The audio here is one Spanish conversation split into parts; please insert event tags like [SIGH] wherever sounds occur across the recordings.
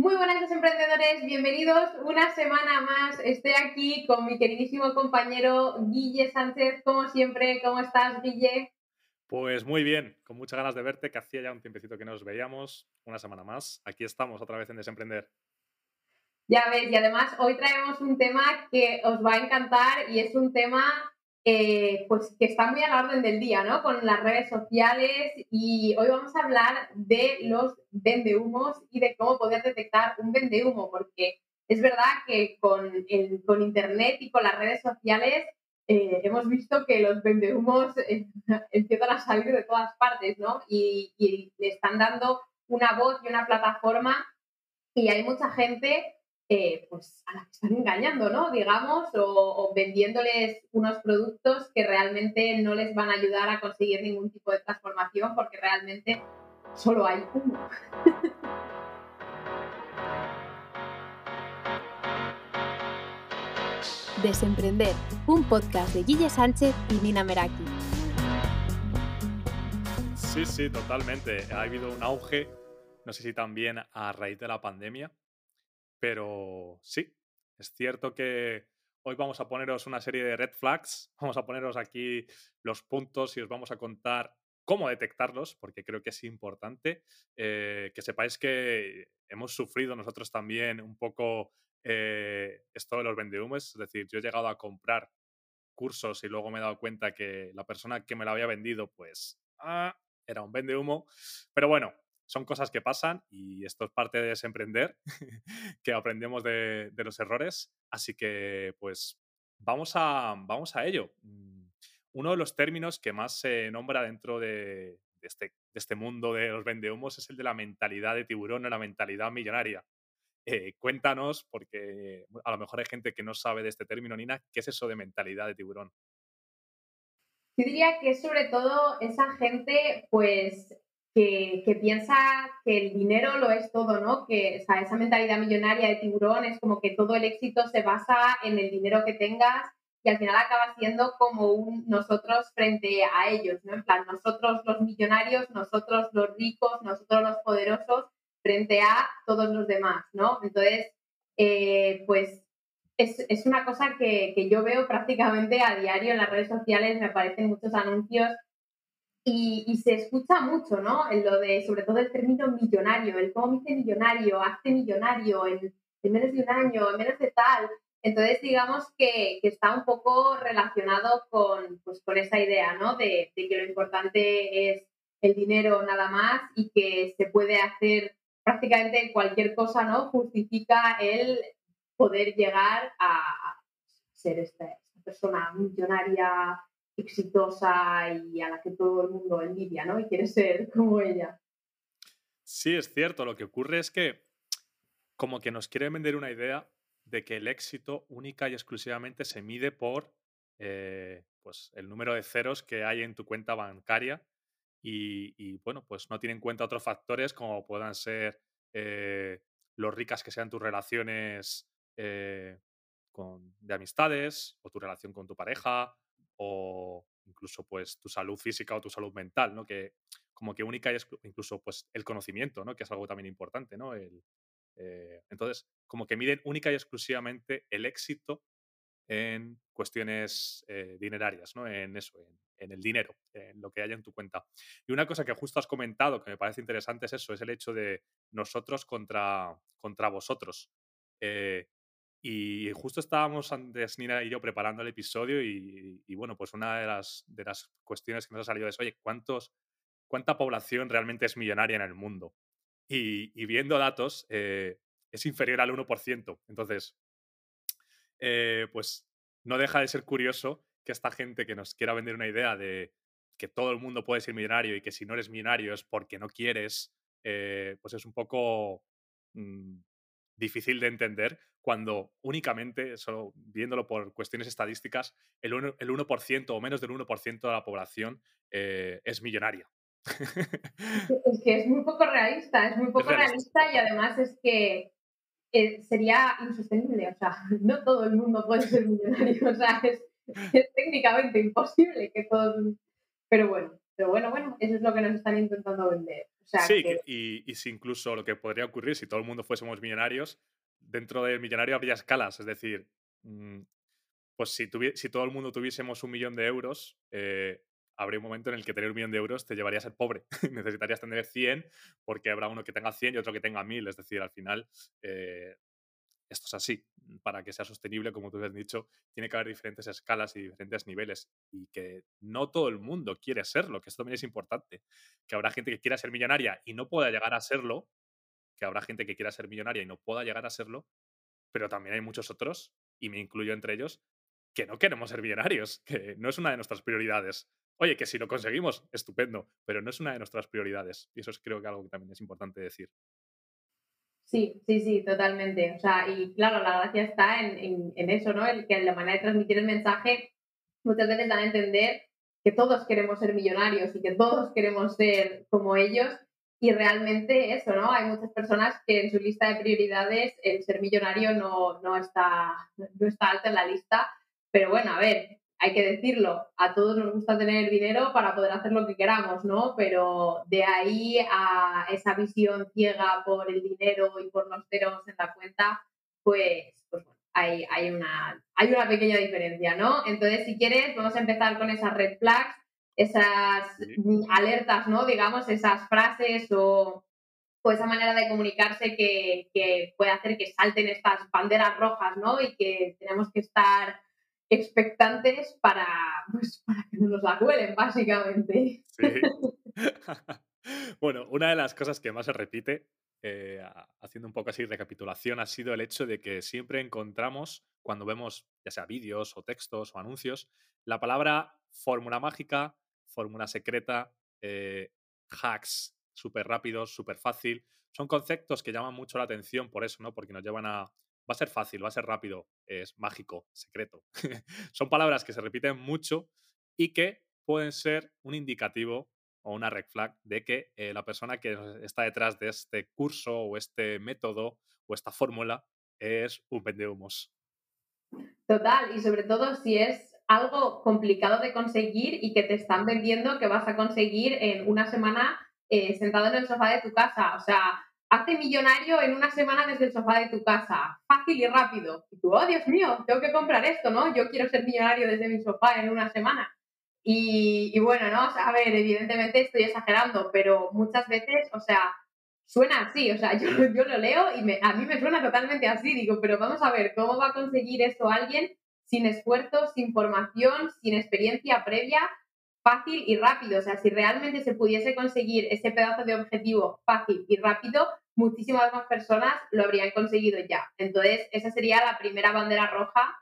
Muy buenas emprendedores, bienvenidos una semana más. Estoy aquí con mi queridísimo compañero Guille Sánchez. Como siempre, ¿cómo estás, Guille? Pues muy bien, con muchas ganas de verte, que hacía ya un tiempecito que nos veíamos, una semana más. Aquí estamos otra vez en Desemprender. Ya ves, y además hoy traemos un tema que os va a encantar y es un tema eh, pues que está muy a la orden del día, ¿no? Con las redes sociales y hoy vamos a hablar de los vendehumos y de cómo poder detectar un vendehumo, porque es verdad que con, con Internet y con las redes sociales eh, hemos visto que los vendehumos eh, [LAUGHS] empiezan a salir de todas partes, ¿no? Y, y le están dando una voz y una plataforma y hay mucha gente eh, pues a la que están engañando, ¿no? Digamos, o, vendiéndoles unos productos que realmente no les van a ayudar a conseguir ningún tipo de transformación porque realmente solo hay uno. [LAUGHS] Desemprender, un podcast de Guille Sánchez y Nina Meraki. Sí, sí, totalmente. Ha habido un auge, no sé si también a raíz de la pandemia, pero sí, es cierto que hoy vamos a poneros una serie de red flags, vamos a poneros aquí los puntos y os vamos a contar cómo detectarlos, porque creo que es importante eh, que sepáis que hemos sufrido nosotros también un poco eh, esto de los vendehumos, es decir, yo he llegado a comprar cursos y luego me he dado cuenta que la persona que me lo había vendido, pues, ah, era un vendehumo, pero bueno, son cosas que pasan y esto es parte de desemprender, [LAUGHS] que aprendemos de, los errores. Así que, pues, vamos a, vamos a ello. Mm, uno de los términos que más se nombra dentro de, este, de este, mundo de los vendehumos es el de la mentalidad de tiburón o la mentalidad millonaria. Eh, cuéntanos, porque a lo mejor hay gente que no sabe de este término, Nina, ¿qué es eso de mentalidad de tiburón? Yo diría que sobre todo esa gente, pues que, piensa que el dinero lo es todo, ¿no? Que esa mentalidad millonaria de tiburón es como que todo el éxito se basa en el dinero que tengas y al final acaba siendo como nosotros frente a ellos, ¿no? En plan, nosotros los millonarios, nosotros los ricos, nosotros los poderosos frente a todos los demás, ¿no? Entonces, eh, pues es, es, una cosa que, que yo veo prácticamente a diario en las redes sociales, me aparecen muchos anuncios y, se escucha mucho, ¿no? En lo de, sobre todo el término millonario, el cómo me hice millonario, hazte millonario en, menos de un año, en menos de tal. Entonces, digamos que, que está un poco relacionado con, pues, con esa idea, ¿no? De, de, que lo importante es el dinero nada más y que se puede hacer prácticamente cualquier cosa, ¿no? Justifica el poder llegar a ser esta persona millonaria exitosa y a la que todo el mundo envidia, ¿no? Y quiere ser [LAUGHS] como ella. Sí, es cierto. Lo que ocurre es que como que nos quiere vender una idea de que el éxito única y exclusivamente se mide por eh, pues el número de ceros que hay en tu cuenta bancaria y, bueno, pues no tiene en cuenta otros factores como puedan ser eh, lo ricas que sean tus relaciones eh, con, de amistades o tu relación con tu pareja o incluso pues tu salud física o tu salud mental, ¿no? Que como que única y incluso pues el conocimiento, ¿no? Que es algo también importante, ¿no? El, eh, entonces, como que miden única y exclusivamente el éxito en cuestiones eh, dinerarias, ¿no? En eso, en, el dinero, en lo que haya en tu cuenta. Y una cosa que justo has comentado que me parece interesante es eso, es el hecho de nosotros contra, contra vosotros. Eh, y justo estábamos antes, Nina y yo, preparando el episodio y, bueno, pues una de las, de las cuestiones que nos ha salido es, oye, ¿cuántos, ¿cuánta población realmente es millonaria en el mundo? Y, viendo datos, eh, es inferior al 1%. Entonces, eh, pues no deja de ser curioso que esta gente que nos quiera vender una idea de que todo el mundo puede ser millonario y que si no eres millonario es porque no quieres, eh, pues es un poco... Mm, difícil de entender cuando únicamente, solo viéndolo por cuestiones estadísticas, el 1%, el 1 o menos del 1% de la población eh, es millonaria. Es que es muy poco realista, es muy poco realista. y además es que eh, sería insostenible, o sea, [LAUGHS] no todo el mundo puede ser millonario, [LAUGHS] o sea, es, técnicamente imposible que todos... Pero bueno, Pero bueno, bueno, eso es lo que nos están intentando vender. sí, y, si incluso lo que podría ocurrir si todo el mundo fuésemos millonarios, dentro del millonario habría escalas, es decir, mm, pues si, si todo el mundo tuviésemos un millón de euros, eh, habría un momento en el que tener un millón de euros te llevaría a ser pobre. [LAUGHS] Necesitarías tener 100 porque habrá uno que tenga 100 y otro que tenga 1000. Es decir, al final, eh, esto es así. Para que sea sostenible, como tú has dicho, tiene que haber diferentes escalas y diferentes niveles. Y que no todo el mundo quiere serlo, que esto también es importante. Que habrá gente que quiera ser millonaria y no pueda llegar a serlo. Que habrá gente que quiera ser millonaria y no pueda llegar a serlo. Pero también hay muchos otros, y me incluyo entre ellos, que no queremos ser millonarios, que no es una de nuestras prioridades. Oye, que si lo conseguimos, estupendo, pero no es una de nuestras prioridades. Y eso es creo que algo que también es importante decir. Sí, sí, sí, totalmente. O sea, y claro, la gracia está en, eso, ¿no? El que la manera de transmitir el mensaje muchas veces dan a entender que todos queremos ser millonarios y que todos queremos ser como ellos. Y realmente eso, ¿no? Hay muchas personas que en su lista de prioridades el ser millonario no, no, está, no está alta en la lista. Pero bueno, a ver, hay que decirlo, a todos nos gusta tener dinero para poder hacer lo que queramos, ¿no? Pero de ahí a esa visión ciega por el dinero y por los ceros en la cuenta, pues, pues bueno, hay, hay, una, hay una pequeña diferencia, ¿no? Entonces, si quieres, vamos a empezar con esas red flags, esas alertas, ¿no? Digamos, esas frases o, o esa manera de comunicarse que, que puede hacer que salten estas banderas rojas, ¿no? Y que tenemos que estar expectantes para, pues, para que no nos la cuelen, básicamente. [LAUGHS] bueno, una de las cosas que más se repite, eh, haciendo un poco así recapitulación, ha sido el hecho de que siempre encontramos, cuando vemos ya sea vídeos o textos o anuncios, la palabra fórmula mágica, fórmula secreta, eh, hacks súper rápidos, súper fácil. Son conceptos que llaman mucho la atención por eso, ¿no? Porque nos llevan a, va a ser fácil, va a ser rápido, es mágico, secreto. [LAUGHS] Son palabras que se repiten mucho y que pueden ser un indicativo o una red flag de que eh, la persona que está detrás de este curso o este método o esta fórmula es un vendehumos. Total, y sobre todo si es algo complicado de conseguir y que te están vendiendo que vas a conseguir en una semana eh, sentado en el sofá de tu casa. O sea, Hace millonario en una semana desde el sofá de tu casa, fácil y rápido. Y tú, oh Dios mío, tengo que comprar esto, ¿no? Yo quiero ser millonario desde mi sofá en una semana. Y, bueno, ¿no? A ver, evidentemente estoy exagerando, pero muchas veces, o sea, suena así, o sea, [LAUGHS] yo, yo lo leo y me, a mí me suena totalmente así, digo, pero vamos a ver, ¿cómo va a conseguir esto alguien sin esfuerzo, sin formación, sin experiencia previa? fácil y rápido. O sea, si realmente se pudiese conseguir ese pedazo de objetivo fácil y rápido, muchísimas más personas lo habrían conseguido ya. Entonces, esa sería la primera bandera roja,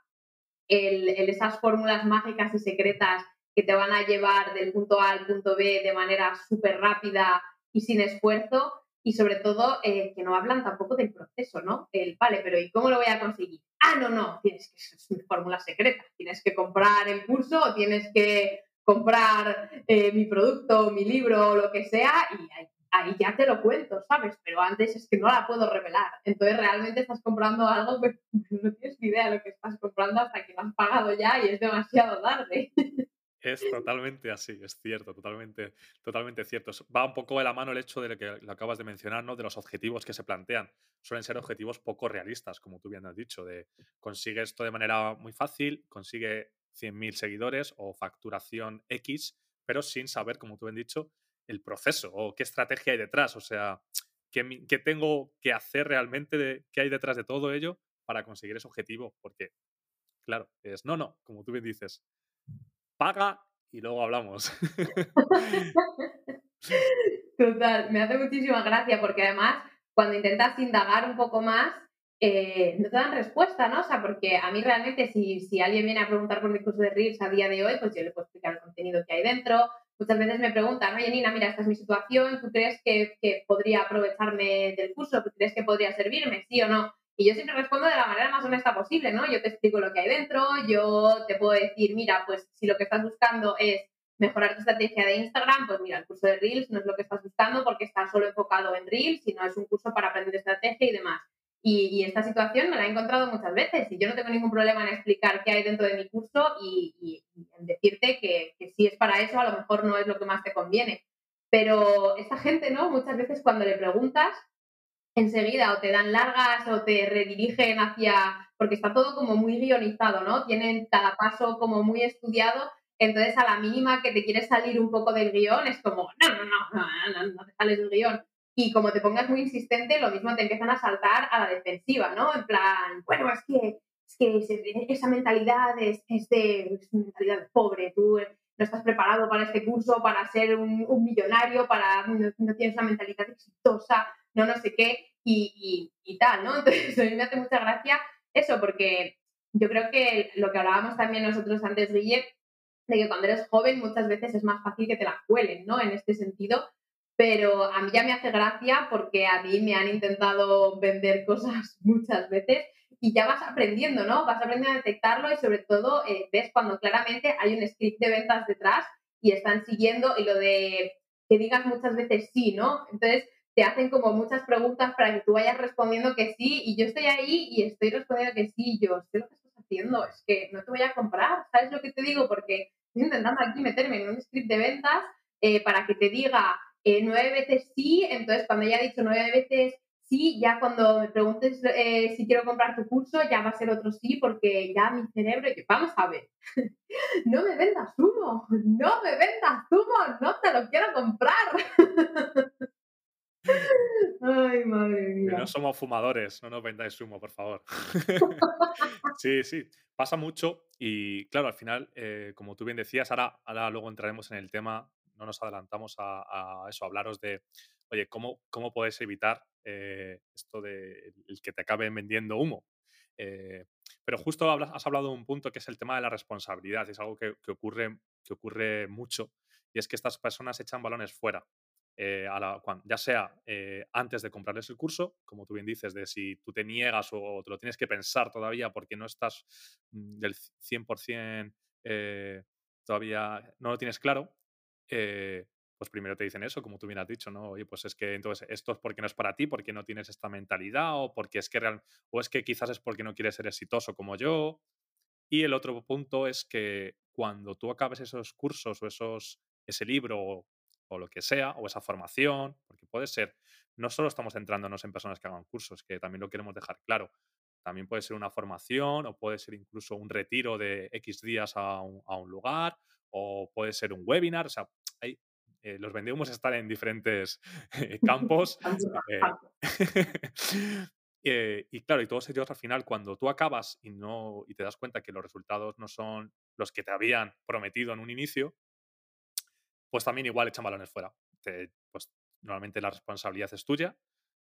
el, esas fórmulas mágicas y secretas que te van a llevar del punto A al punto B de manera súper rápida y sin esfuerzo. Y sobre todo, eh, que no hablan tampoco del proceso, ¿no? El, vale, pero ¿y cómo lo voy a conseguir? Ah, no, no, tienes que, [LAUGHS] es una fórmula secreta. Tienes que comprar el curso o tienes que comprar eh, mi producto, mi libro o lo que sea y ahí, ya te lo cuento, ¿sabes? Pero antes es que no la puedo revelar. Entonces realmente estás comprando algo que [LAUGHS] no tienes ni idea de lo que estás comprando hasta que lo has pagado ya y es demasiado tarde. [LAUGHS] Es totalmente así, es cierto, totalmente, totalmente cierto. Va un poco de la mano el hecho de lo que lo acabas de mencionar, ¿no? De los objetivos que se plantean. Suelen ser objetivos poco realistas, como tú bien has dicho, de consigue esto de manera muy fácil, consigue 100.000 seguidores o facturación X, pero sin saber, como tú has dicho, el proceso o qué estrategia hay detrás. O sea, qué, qué tengo que hacer realmente, qué hay detrás de todo ello para conseguir ese objetivo. Porque, claro, es no, no, como tú bien dices, paga y luego hablamos. [LAUGHS] Total, me hace muchísima gracia porque además cuando intentas indagar un poco más, eh, no te dan respuesta, ¿no? O sea, porque a mí realmente si, si alguien viene a preguntar por mi curso de Reels a día de hoy, pues yo le puedo explicar el contenido que hay dentro. Muchas veces me preguntan, oye Nina, mira, esta es mi situación, ¿tú crees que, que podría aprovecharme del curso? ¿Tú crees que podría servirme? ¿Sí o no? Y yo siempre respondo de la manera más honesta posible, ¿no? Yo te explico lo que hay dentro, yo te puedo decir, mira, pues si lo que estás buscando es mejorar tu estrategia de Instagram, pues mira, el curso de Reels no es lo que estás buscando porque está solo enfocado en Reels, sino es un curso para aprender estrategia y demás. Y, esta situación me la he encontrado muchas veces y yo no tengo ningún problema en explicar qué hay dentro de mi curso y, en decirte que, que, si es para eso, a lo mejor no es lo que más te conviene. Pero esta gente, ¿no? Muchas veces cuando le preguntas, enseguida o te dan largas o te redirigen hacia, porque está todo como muy guionizado, ¿no? Tienen cada paso como muy estudiado, entonces a la mínima que te quieres salir un poco del guion es como, no, no, no, no, no, te sales del guion. Y como te pongas muy insistente, lo mismo te empiezan a saltar a la defensiva, ¿no? En plan, bueno, es que, es que esa mentalidad es, es de es mentalidad pobre, tú no estás preparado para este curso, para ser un, millonario, para no, tienes una mentalidad exitosa, no no sé qué y, y, tal, ¿no? [LAUGHS] Entonces, a mí me hace mucha gracia eso, porque yo creo que lo que hablábamos también nosotros antes, Guille, de que cuando eres joven muchas veces es más fácil que te la cuelen, ¿no? En este sentido, pero a mí ya me hace gracia porque a mí me han intentado vender [LAUGHS] cosas muchas veces y ya vas aprendiendo, ¿no? Vas aprendiendo a detectarlo y sobre todo eh, ves cuando claramente hay un script de ventas detrás y están siguiendo y lo de que digas muchas veces sí, ¿no? Entonces, te hacen como muchas preguntas para que tú vayas respondiendo que sí y yo estoy ahí y estoy respondiendo que sí, yo sé lo que estás haciendo, es que no te voy a comprar, ¿sabes lo que te digo? Porque estoy intentando aquí meterme en un script de ventas eh, para que te diga eh, nueve veces sí, entonces cuando ya he dicho nueve veces sí, ya cuando me preguntes eh, si quiero comprar tu curso, ya va a ser otro sí, porque ya mi cerebro, vamos a ver, [LAUGHS] no me vendas humo, no me vendas humo, no te lo quiero comprar. [LAUGHS] Ay, madre mía. no somos fumadores, no nos vendáis humo, por favor. [LAUGHS] sí, sí, pasa mucho y claro, al final, eh, como tú bien decías, ahora, ahora luego entraremos en el tema, no nos adelantamos a, eso, a hablaros de, oye, ¿cómo, cómo puedes evitar eh, esto de el que te acaben vendiendo humo? Eh, pero justo has hablado de un punto que es el tema de la responsabilidad, es algo que, que, ocurre, que ocurre mucho, y es que estas personas echan balones fuera. Eh, ya sea eh, antes de comprarles el curso, como tú bien dices, de si tú te niegas o te lo tienes que pensar todavía porque no estás mm, del 100% eh, todavía, no lo tienes claro, pues primero te dicen eso, como tú bien has dicho, ¿no? Oye, pues es que entonces esto es porque no es para ti, porque no tienes esta mentalidad o porque es que real, o es que quizás es porque no quieres ser exitoso como yo. Y el otro punto es que cuando tú acabes esos cursos o esos, ese libro o lo que sea, o esa formación, porque puede ser, no solo estamos centrándonos en personas que hagan cursos, que también lo queremos dejar claro, también puede ser una formación o puede ser incluso un retiro de X días a un, lugar o puede ser un webinar, o sea, hay, eh, los vendemos están en diferentes eh, [LAUGHS] campos. [LAUGHS] Eh, y claro, y todos ellos al final, cuando tú acabas y, no, y te das cuenta que los resultados no son los que te habían prometido en un inicio, pues también igual echan balones fuera. pues normalmente la responsabilidad es tuya.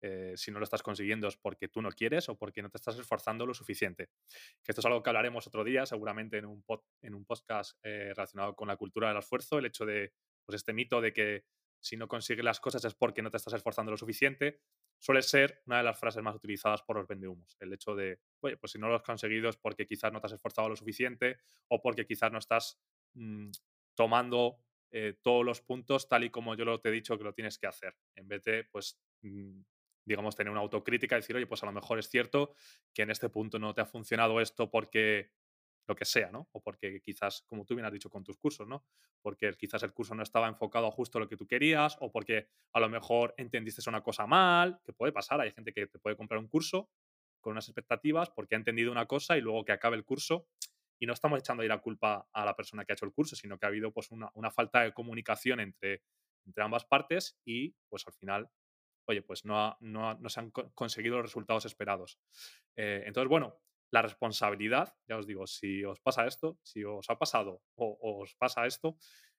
Eh, si no lo estás consiguiendo es porque tú no quieres o porque no te estás esforzando lo suficiente. Que esto es algo que hablaremos otro día, seguramente en un, en un podcast eh, relacionado con la cultura del esfuerzo, el hecho de, pues este mito de que si no consigues las cosas es porque no te estás esforzando lo suficiente, suele ser una de las frases más utilizadas por los vendehumos. El hecho de, oye, pues si no lo has conseguido es porque quizás no te has esforzado lo suficiente o porque quizás no estás mm, tomando eh, todos los puntos tal y como yo lo te he dicho que lo tienes que hacer, en vez de, pues, mm, digamos, tener una autocrítica y decir, oye, pues a lo mejor es cierto que en este punto no te ha funcionado esto porque lo que sea, ¿no? O porque quizás, como tú bien has dicho con tus cursos, ¿no? Porque quizás el curso no estaba enfocado a justo lo que tú querías, o porque a lo mejor entendiste una cosa mal, que puede pasar, hay gente que te puede comprar un curso con unas expectativas porque ha entendido una cosa y luego que acabe el curso y no estamos echando ahí la culpa a la persona que ha hecho el curso, sino que ha habido pues una, falta de comunicación entre, ambas partes y pues al final, oye, pues no, no, se han conseguido los resultados esperados. Eh, entonces, bueno, la responsabilidad, ya os digo, si os pasa esto, si os ha pasado o, os pasa esto,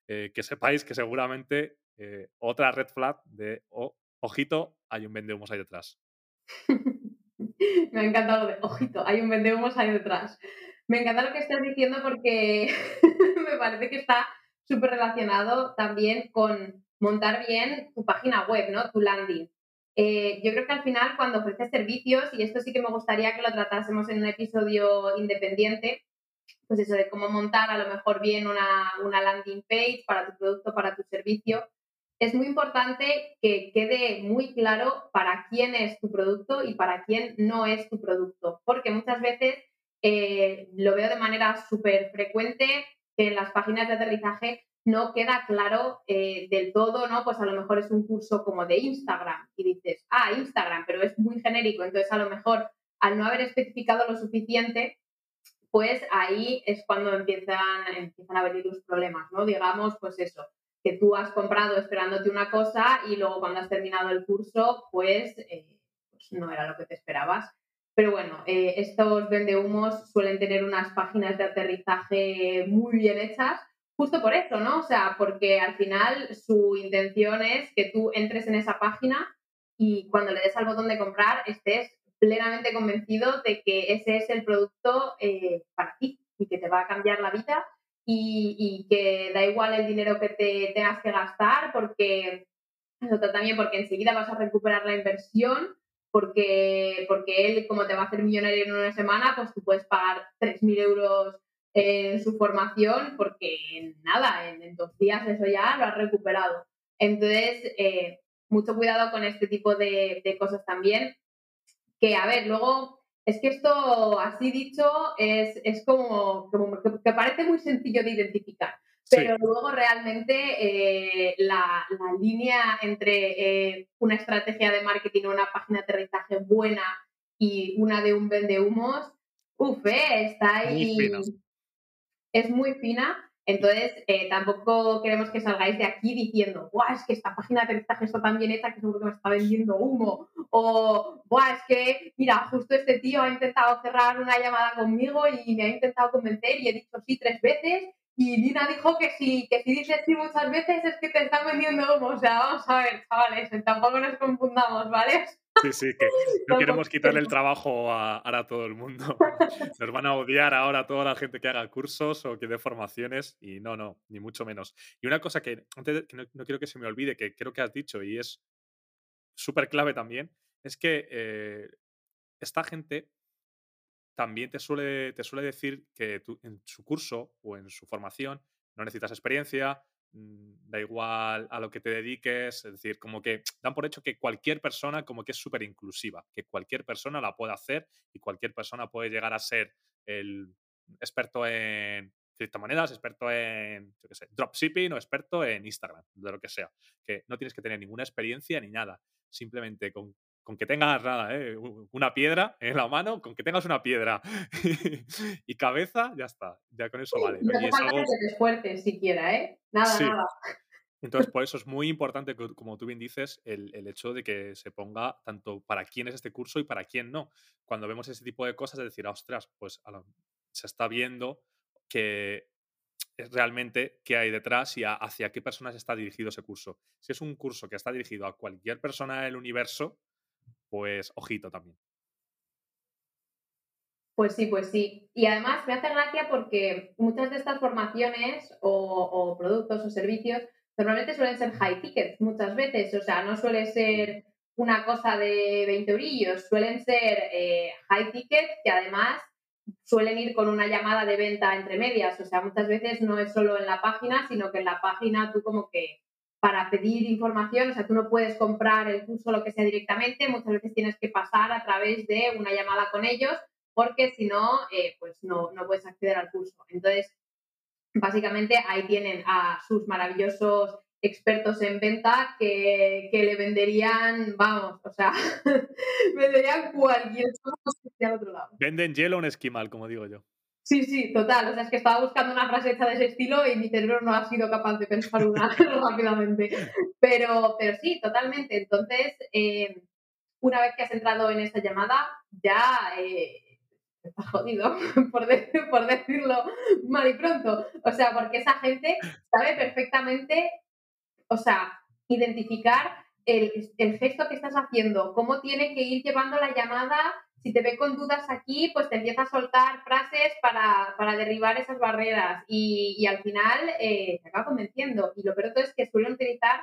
eh, que sepáis que seguramente eh, otra red flag de ojito, hay un vendehumos ahí detrás. [LAUGHS] Me ha encantado de ojito, hay un vendehumos ahí detrás. Me encanta lo que estás diciendo porque [LAUGHS] me parece que está súper relacionado también con montar bien tu página web, ¿no? Tu landing. Eh, yo creo que al final cuando ofreces servicios, y esto sí que me gustaría que lo tratásemos en un episodio independiente, pues eso de cómo montar a lo mejor bien una, una landing page para tu producto, para tu servicio, es muy importante que quede muy claro para quién es tu producto y para quién no es tu producto, porque muchas veces eh, lo veo de manera súper frecuente que en las páginas de aterrizaje no queda claro eh, del todo, ¿no? Pues a lo mejor es un curso como de Instagram y dices, ah, Instagram, pero es muy genérico, entonces a lo mejor al no haber especificado lo suficiente, pues ahí es cuando empiezan, empiezan a venir los problemas, ¿no? Digamos, pues eso, que tú has comprado esperándote una cosa y luego cuando has terminado el curso, pues, eh, pues no era lo que te esperabas. Pero bueno, eh, estos vendehumos suelen tener unas páginas de aterrizaje muy bien hechas, justo por eso, ¿no? O sea, porque al final su intención es que tú entres en esa página y cuando le des al botón de comprar estés plenamente convencido de que ese es el producto eh, para ti y que te va a cambiar la vida y, que da igual el dinero que te tengas que gastar porque también porque enseguida vas a recuperar la inversión porque, porque él, como te va a hacer millonario en una semana, pues tú puedes pagar 3.000 euros en su formación porque nada, en, dos días eso ya lo has recuperado. Entonces, eh, mucho cuidado con este tipo de, de, cosas también, que a ver, luego es que esto, así dicho, es, es como, como que, parece muy sencillo de identificar. Pero luego realmente eh, la, la, línea entre eh, una estrategia de marketing o una página de aterrizaje buena y una de un vende humos, uff, eh, está ahí. es muy fina. Entonces, tampoco queremos que salgáis de aquí diciendo, Buah, es que esta página de aterrizaje está tan bien hecha que seguro que me está vendiendo humo. O, Buah, es que, mira, justo este tío ha intentado cerrar una llamada conmigo y me ha intentado convencer y he dicho sí tres veces y Nina dijo que si, que si dices sí muchas veces es que te están vendiendo humo. O sea, vamos a ver, chavales, tampoco nos confundamos, ¿vale? Sí, sí, que [LAUGHS] no queremos quitarle el trabajo a, a todo el mundo. [LAUGHS] Nos van a odiar ahora toda la gente que haga cursos o que dé formaciones y no, no, ni mucho menos. Y una cosa que, antes que no, quiero que se me olvide, que creo que has dicho y es súper clave también, es que eh, esta gente también te suele, te suele decir que en su curso o en su formación no necesitas experiencia, mm, da igual a lo que te dediques, es decir, como que [TSK] dan por hecho que cualquier persona como que es súper inclusiva, que cualquier persona la puede hacer y cualquier persona puede llegar a ser el experto en criptomonedas, experto en, dropshipping o experto en Instagram, de lo que sea, que no tienes que tener ninguna experiencia ni nada, simplemente con con que tengas nada, ¿eh? una piedra en la mano, con que tengas una piedra [LAUGHS] y cabeza, ya está, ya con eso vale. No, y es algo... que siquiera, ¿eh? Nada, nada. Entonces, por eso es muy importante, como tú bien dices, el, el, hecho de que se ponga tanto para quién es este curso y para quién no. Cuando vemos ese tipo de cosas, es decir, ostras, pues se está viendo que realmente qué hay detrás y hacia qué personas está dirigido ese curso. Si es un curso que está dirigido a cualquier persona del universo, pues ojito también. Pues sí, pues sí. Y además me hace gracia porque muchas de estas formaciones o, productos o servicios normalmente suelen ser high tickets muchas veces. O sea, no suele ser una cosa de 20 eurillos, suelen ser eh, high tickets que además suelen ir con una llamada de venta entre medias. O sea, muchas veces no es solo en la página, sino que en la página tú como que para pedir información, o sea, tú no puedes comprar el curso lo que sea directamente, muchas veces tienes que pasar a través de una llamada con ellos, porque si no, eh, pues no, no puedes acceder al curso. Entonces, básicamente ahí tienen a sus maravillosos expertos en venta que, que le venderían, vamos, o sea, [LAUGHS] venderían cualquier cosa que al otro lado. Venden hielo un esquimal, como digo yo. Sí, sí, total. O sea, es que estaba buscando una frase hecha de ese estilo y mi cerebro no ha sido capaz de pensar una [LAUGHS] [LAUGHS] rápidamente. Pero, pero sí, totalmente. Entonces, eh, una vez que has entrado en esta llamada, ya eh, estás jodido, [LAUGHS] por, por decirlo mal y pronto. O sea, porque esa gente sabe perfectamente, o sea, identificar el, el gesto que estás haciendo, cómo tiene que ir llevando la llamada si te ve con dudas aquí, pues te empieza a soltar frases para, derribar esas barreras y, al final eh, te acaba convenciendo. Y lo peor es que suelen utilizar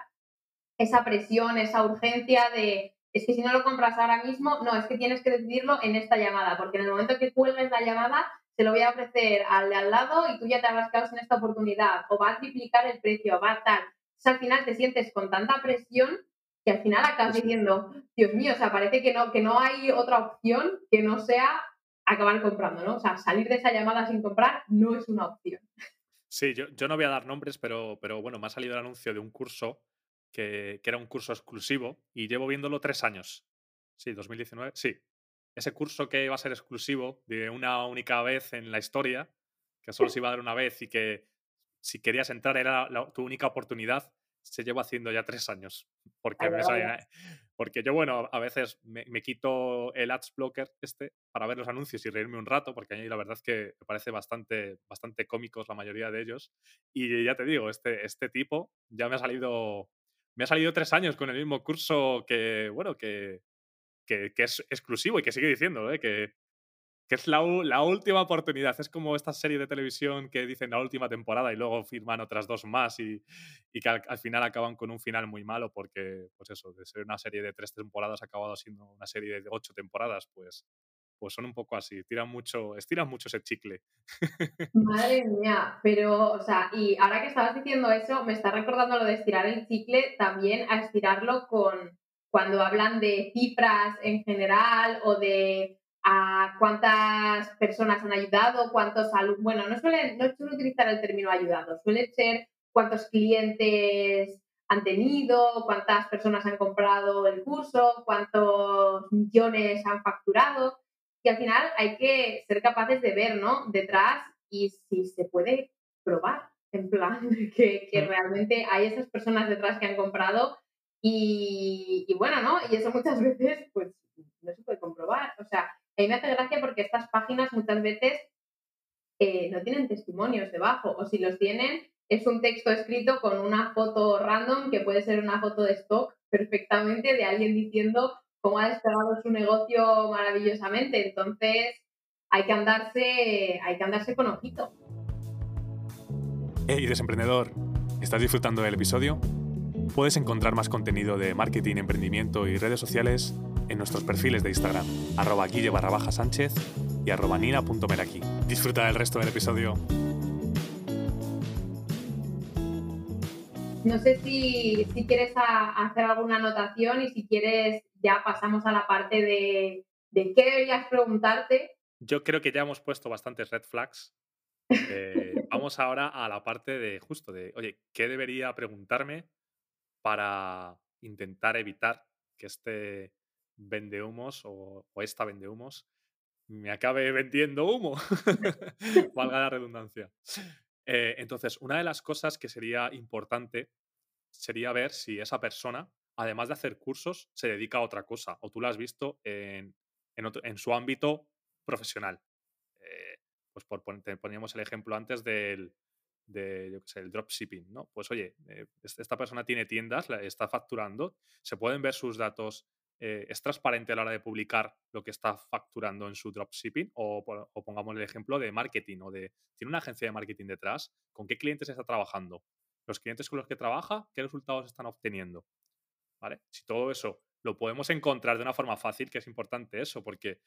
esa presión, esa urgencia de, es que si no lo compras ahora mismo, no, es que tienes que decidirlo en esta llamada, porque en el momento que cuelgues la llamada, se lo voy a ofrecer al de al lado y tú ya te habrás quedado en esta oportunidad, o va a triplicar el precio, va a tal. al final te sientes con tanta presión que al final acabas diciendo, Dios mío, o sea, parece que no, que no hay otra opción que no sea acabar comprando, ¿no? O sea, salir de esa llamada sin comprar no es una opción. Sí, yo, yo no voy a dar nombres, pero, pero bueno, me ha salido el anuncio de un curso que, que, era un curso exclusivo y llevo viéndolo tres años. Sí, 2019, sí. Ese curso que iba a ser exclusivo de una única vez en la historia, que solo se iba a dar una vez y que si querías entrar era tu única oportunidad, se lleva haciendo ya tres años. Porque, porque yo, bueno, a veces me, quito el ads blocker este para ver los anuncios y reírme un rato, porque a mí la verdad es que me parece bastante, bastante cómicos la mayoría de ellos. Y ya te digo, este, este tipo ya me ha salido. Me ha salido tres años con el mismo curso que, bueno, que, que, es exclusivo y que sigue diciendo, ¿eh? que, que es la, la, última oportunidad. Es como esta serie de televisión que dicen la última temporada y luego firman otras dos más y, y que al, final acaban con un final muy malo porque, pues eso, de ser una serie de tres temporadas ha acabado siendo una serie de ocho temporadas, pues, pues son un poco así, tiran mucho, estiran mucho ese chicle. Madre mía, pero, o sea, y ahora que estabas diciendo eso, me está recordando lo de estirar el chicle también a estirarlo con cuando hablan de cifras en general o de a cuántas personas han ayudado, cuántos alumnos. Bueno, no suelen, no suelen utilizar el término ayudado, suele ser cuántos clientes han tenido, cuántas personas han comprado el curso, cuántos millones han facturado. Y al final hay que ser capaces de ver, ¿no? Detrás y si se puede probar, en plan, [LAUGHS] que, que realmente hay esas personas detrás que han comprado y, y, bueno, ¿no? Y eso muchas [LAUGHS] veces, pues, no se puede comprobar. O sea, a mí me hace gracia porque estas páginas muchas veces eh, no tienen testimonios debajo, o si los tienen, es un texto escrito con una foto random, que puede ser una foto de stock perfectamente de alguien diciendo cómo ha despegado su negocio maravillosamente. Entonces, hay que andarse, hay que andarse con ojito. Hey, desemprendedor, ¿estás disfrutando del episodio? Puedes encontrar más contenido de marketing, emprendimiento y redes sociales en nuestros perfiles de Instagram, arroba guille barra baja sánchez y arroba nina.meraki. Disfruta del resto del episodio. No sé si, quieres hacer alguna anotación y si quieres ya pasamos a la parte de, de qué deberías preguntarte. Yo creo que ya hemos puesto bastantes red flags. [LAUGHS] Eh, vamos ahora a la parte de justo de, oye, ¿qué debería preguntarme para intentar evitar que este vendehumos o, o esta vendehumos me acabe vendiendo humo, [LAUGHS] valga la redundancia. Eh, entonces, una de las cosas que sería importante sería ver si esa persona, además de hacer cursos, se dedica a otra cosa o tú la has visto en, en, su ámbito profesional. Eh, pues por, poníamos el ejemplo antes del, de, yo qué sé, el dropshipping, ¿no? Pues oye, eh, esta persona tiene tiendas, está facturando, se pueden ver sus datos, eh, es transparente a la hora de publicar lo que está facturando en su dropshipping o, o, pongamos el ejemplo de marketing o de, tiene una agencia de marketing detrás, ¿con qué clientes está trabajando? Los clientes con los que trabaja, ¿qué resultados están obteniendo? ¿Vale? Si todo eso lo podemos encontrar de una forma fácil, que es importante eso, porque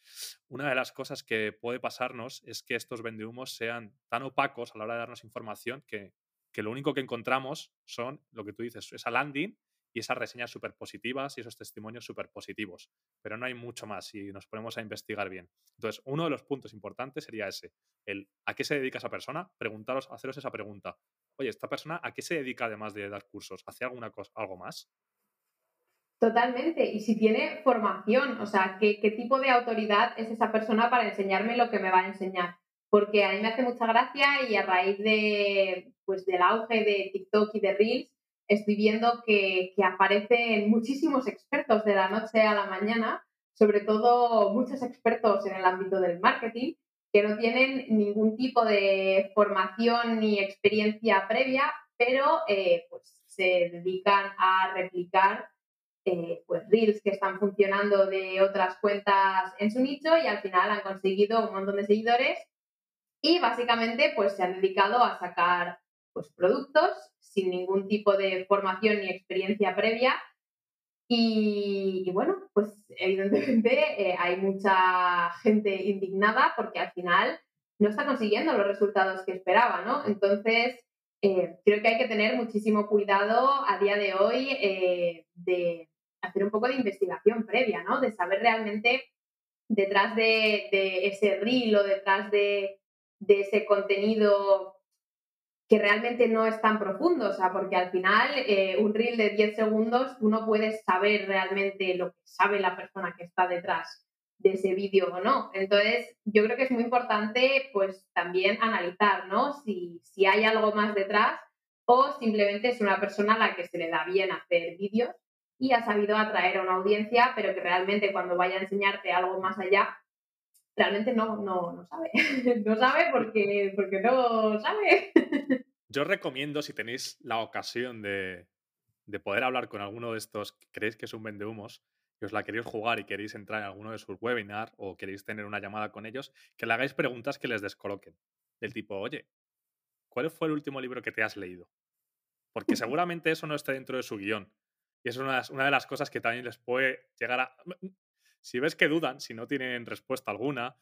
una de las cosas que puede pasarnos es que estos vendehumos sean tan opacos a la hora de darnos información que, lo único que encontramos son, lo que tú dices, esa landing y esas reseñas súper positivas y esos testimonios súper positivos. Pero no hay mucho más si nos ponemos a investigar bien. Entonces, uno de los puntos importantes sería ese, el ¿a qué se dedica esa persona? Preguntaros, haceros esa pregunta. Oye, ¿esta persona a qué se dedica además de dar cursos? ¿Hace alguna cosa, algo más? Totalmente. Y si tiene formación, o sea, ¿qué, ¿qué, tipo de autoridad es esa persona para enseñarme lo que me va a enseñar? Porque a mí me hace mucha gracia y a raíz de, pues, del auge de TikTok y de Reels, estoy viendo que, que aparecen muchísimos expertos de la noche a la mañana, sobre todo muchos expertos en el ámbito del marketing, que no tienen ningún tipo de formación ni experiencia previa, pero eh, pues, se dedican a replicar eh, pues reels que están funcionando de otras cuentas en su nicho y al final han conseguido un montón de seguidores y básicamente pues se han dedicado a sacar pues productos sin ningún tipo de formación ni experiencia previa y, bueno pues evidentemente eh, hay mucha gente indignada porque al final no está consiguiendo los resultados que esperaba, ¿no? Entonces eh, creo que hay que tener muchísimo cuidado a día de hoy de hacer un poco de investigación previa, ¿no? De saber realmente detrás de, ese reel o detrás de, ese contenido que realmente no es tan profundo, o sea, porque al final eh, un reel de 10 segundos tú no puedes saber realmente lo que sabe la persona que está detrás de ese vídeo o no. Entonces, yo creo que es muy importante pues también analizar, ¿no? Si, si hay algo más detrás o simplemente es una persona a la que se le da bien hacer vídeos y ha sabido atraer a una audiencia, pero que realmente cuando vaya a enseñarte algo más allá, realmente no, no, no sabe. [LAUGHS] no sabe porque, porque no sabe. Yo recomiendo, si tenéis la ocasión de, de poder hablar con alguno de estos que creéis que es un vendehumos, que os la queréis jugar y queréis entrar en alguno de sus webinars o queréis tener una llamada con ellos, que le hagáis preguntas que les descoloquen. Del tipo, oye, ¿cuál fue el último libro que te has leído? Porque [LAUGHS] seguramente eso no está dentro de su guion. Y es una, una de las cosas que también les puede llegar a... Si ves que dudan, si no tienen respuesta alguna,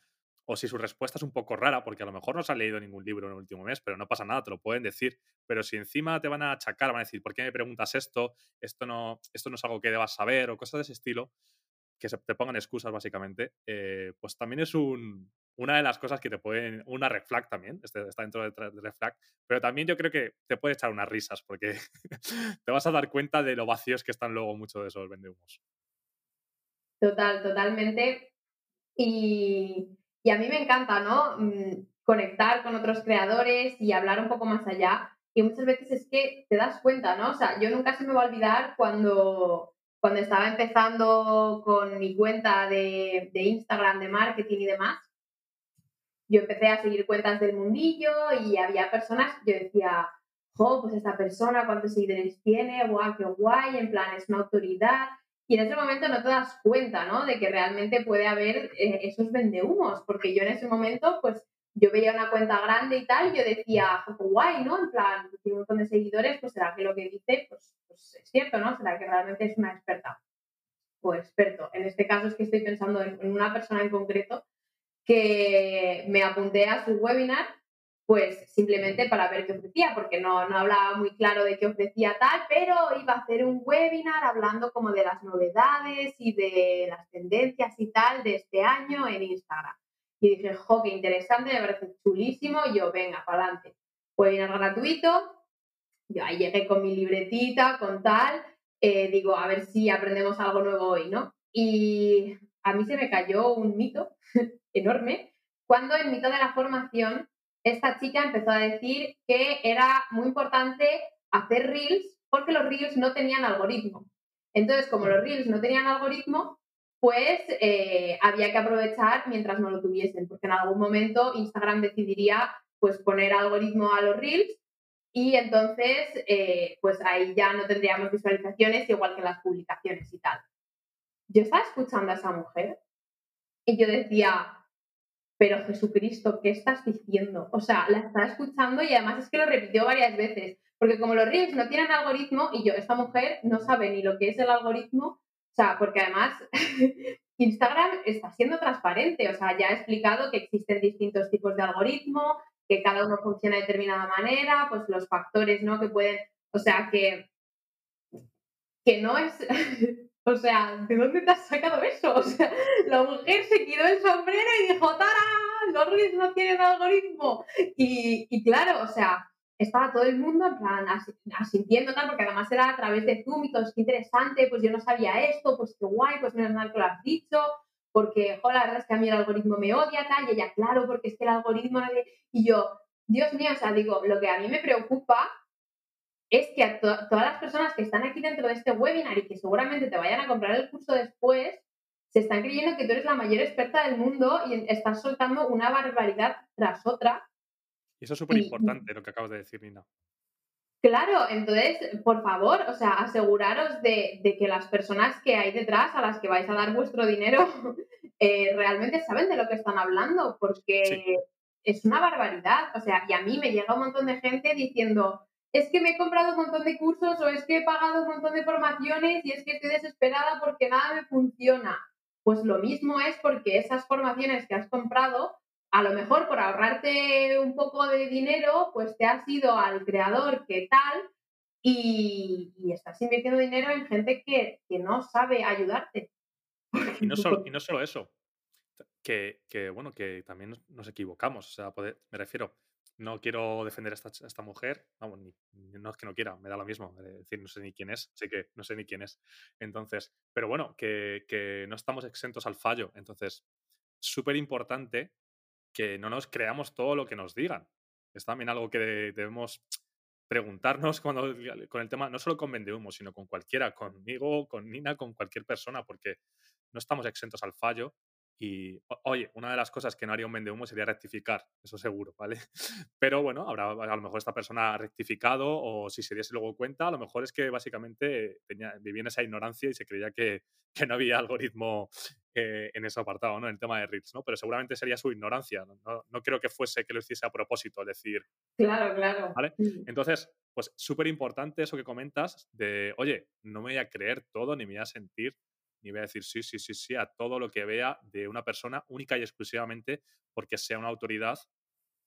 o si su respuesta es un poco rara, porque a lo mejor no se ha leído ningún libro en el último mes, pero no pasa nada, te lo pueden decir. Pero si encima te van a achacar, van a decir, ¿por qué me preguntas esto? Esto no, esto no es algo que debas saber, o cosas de ese estilo, que se te pongan excusas básicamente, eh, pues también es un, una de las cosas que te pueden, una red flag también, este, está dentro de red flag, pero también yo creo que te puede echar unas risas porque [LAUGHS] te vas a dar cuenta de lo vacíos que están luego muchos de esos vendehumos. Total, totalmente. Y, y a mí me encanta, ¿no? Mm, conectar con otros creadores y hablar un poco más allá. Y muchas veces es que te das cuenta, ¿no? O sea, yo nunca se me va a olvidar cuando, cuando estaba empezando con mi cuenta de, de Instagram de marketing y demás. Yo empecé a seguir cuentas del mundillo y había personas, yo decía, jo, pues esta persona, cuántos seguidores tiene, guau, qué guay, en plan, es una autoridad. Y en ese momento no te das cuenta, ¿no? De que realmente puede haber eh, esos vendehumos, porque yo en ese momento, pues, yo veía una cuenta grande y tal, y yo decía, guay, ¿no? En plan, tiene un montón de seguidores, pues será que lo que dice, pues, pues, es cierto, ¿no? Será que realmente es una experta o experto. En este caso es que estoy pensando en una persona en concreto que me apunté a su webinar pues simplemente para ver qué ofrecía, porque no, no hablaba muy claro de qué ofrecía tal, pero iba a hacer un webinar hablando como de las novedades y de las tendencias y tal de este año en Instagram. Y dije, jo, qué interesante, me parece chulísimo, y yo, venga, para adelante. Webinar gratuito, yo ahí llegué con mi libretita, con tal, eh, digo, a ver si aprendemos algo nuevo hoy, ¿no? Y a mí se me cayó un mito [LAUGHS] enorme cuando en mitad de la formación esta chica empezó a decir que era muy importante hacer reels porque los reels no tenían algoritmo. Entonces, como los reels no tenían algoritmo, pues eh, había que aprovechar mientras no lo tuviesen, porque en algún momento Instagram decidiría pues poner algoritmo a los reels y entonces eh, pues ahí ya no tendríamos visualizaciones igual que las publicaciones y tal. Yo estaba escuchando a esa mujer y yo decía, pero Jesucristo, ¿qué estás diciendo? O sea, la estaba escuchando y además es que lo repitió varias veces, porque como los reels no tienen algoritmo y yo, esta mujer no sabe ni lo que es el algoritmo, sea, porque además [LAUGHS] Instagram está siendo transparente, o sea, ya ha explicado que existen distintos tipos de algoritmo, que cada uno funciona de determinada manera, pues los factores, ¿no? Que pueden, o sea, que, que no es... [LAUGHS] O sea, ¿de dónde te has sacado eso? [LAUGHS] O sea, la mujer se quitó el sombrero y dijo, ¡Tara! Los reels no tienen algoritmo. Y, y, claro, o sea, estaba todo el mundo en plan asintiendo tal, porque además era a través de Zoom y todo, es interesante, pues yo no sabía esto, pues qué guay, pues menos mal que lo has dicho, porque, joder, la verdad es que a mí el algoritmo me odia, tal, y ella, claro, porque es que el algoritmo... Y yo, Dios mío, o sea, digo, lo que a mí me preocupa es que a todas las personas que están aquí dentro de este webinar y que seguramente te vayan a comprar el curso después, se están creyendo que tú eres la mayor experta del mundo y estás soltando una barbaridad tras otra. Y eso es súper importante lo que acabas de decir, Nina. Claro, entonces, por favor, o sea, aseguraros de, que las personas que hay detrás, a las que vais a dar vuestro dinero, [LAUGHS] eh, realmente saben de lo que están hablando, porque es una barbaridad. O sea, y a mí me llega un montón de gente diciendo, es que me he comprado un montón de cursos o es que he pagado un montón de formaciones y es que estoy desesperada porque nada me funciona. Pues lo mismo es porque esas formaciones que has comprado a lo mejor por ahorrarte un poco de dinero, pues te has ido al creador que tal y, estás invirtiendo dinero en gente que, no sabe ayudarte. Y no solo, [LAUGHS] y no solo eso, que, bueno, que también nos, equivocamos. O sea, me refiero, no quiero defender a esta, mujer, vamos, no es que no quiera, me da lo mismo, es decir, no sé ni quién es, sé que no sé ni quién es. Entonces, pero bueno, que, que no estamos exentos al fallo. Entonces, súper importante que no nos creamos todo lo que nos digan. Es también algo que debemos preguntarnos [LAUGHS] cuando, con el tema, no solo con Vendehumo, sino con cualquiera, conmigo, con Nina, con cualquier persona, porque no estamos exentos al fallo y, oye, una de las cosas que no haría un vende humo sería rectificar, eso seguro, ¿vale? [LAUGHS] Pero bueno, habrá, a lo mejor esta persona ha rectificado o si se diese luego cuenta, a lo mejor es que básicamente tenía, vivía en esa ignorancia y se creía que, que no había algoritmo eh, en ese apartado, ¿no? En el tema de Reels, ¿no? Pero seguramente sería su ignorancia, ¿no? No, creo que fuese que lo hiciese a propósito, es decir... Claro, claro. ¿Vale? Entonces, pues súper importante eso que comentas de, oye, no me voy a creer todo ni me voy a sentir ni voy a decir sí, sí, sí, sí a todo lo que vea de una persona única y exclusivamente porque sea una autoridad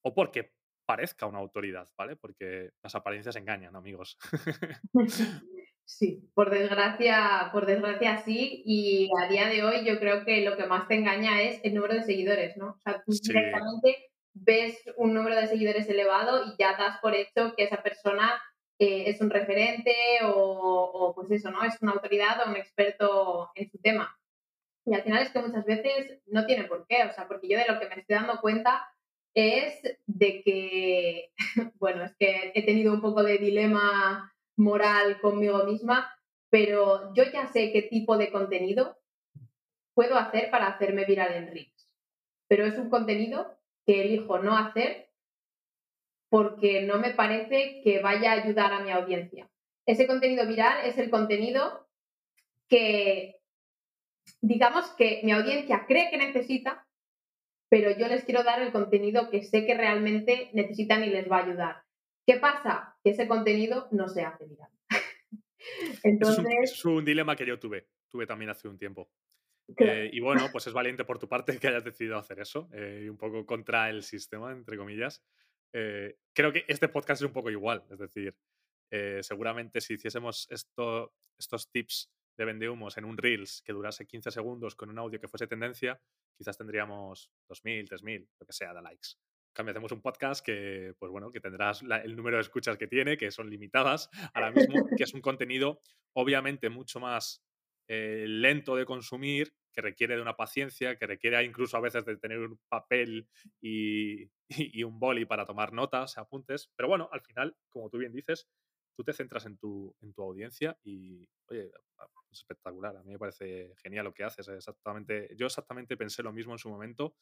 o porque parezca una autoridad, ¿vale? Porque las apariencias engañan, amigos. [LAUGHS] Sí, por desgracia, por desgracia sí, y a día de hoy yo creo que lo que más te engaña es el número de seguidores, ¿no? O sea, tú directamente ves un número de seguidores elevado y ya das por hecho que esa persona es un referente o, pues eso, ¿no? Es una autoridad o un experto en su tema. Y al final es que muchas veces no tiene por qué, o sea, porque yo de lo que me estoy dando cuenta es de que, [LAUGHS] bueno, es que he tenido un poco de dilema moral conmigo misma, pero yo ya sé qué tipo de contenido puedo hacer para hacerme viral en Reels. Pero es un contenido que elijo no hacer porque no me parece que vaya a ayudar a mi audiencia. Ese contenido viral es el contenido que, digamos que mi audiencia cree que necesita, pero yo les quiero dar el contenido que sé que realmente necesitan y les va a ayudar. ¿Qué pasa? Que ese contenido no se hace viral. [LAUGHS] Entonces... Es un, dilema que yo tuve, tuve también hace un tiempo. Eh, y bueno, pues es valiente por tu parte que hayas decidido hacer eso, eh, un poco contra el sistema, entre comillas. Eh, creo que este podcast es un poco igual. Es decir, eh, seguramente si hiciésemos esto, estos tips de vendehumos en un Reels que durase 15 segundos con un audio que fuese tendencia, quizás tendríamos 2.000, 3.000, lo que sea, de likes. Cambio, hacemos un podcast que, pues bueno, que tendrás el número de escuchas que tiene, que son limitadas ahora mismo, que es un contenido obviamente mucho más eh, lento de consumir, que requiere de una paciencia, que requiere incluso a veces de tener un papel [LAUGHS] y, y, un boli para tomar notas, apuntes. Pero bueno, al final, como tú bien dices, tú te centras en tu, en tu audiencia y, oye, es espectacular. A mí me parece genial lo que haces. Exactamente, yo exactamente pensé lo mismo en su momento.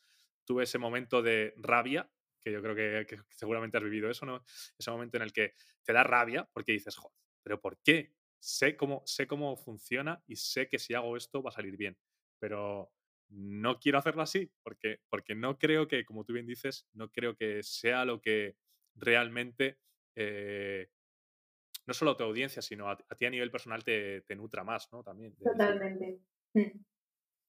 Tuve ese momento de rabia, que yo creo que, que seguramente has vivido eso, ¿no? Ese momento en el que te da rabia porque dices, joder, pero ¿por qué? sé cómo, sé cómo funciona y sé que si hago esto va a salir bien, pero no quiero hacerlo así porque, porque no creo que, como tú bien dices, no creo que sea lo que realmente, eh, no solo a tu audiencia, sino a, ti a nivel personal te, nutra más, ¿no? También. Totalmente. Mm.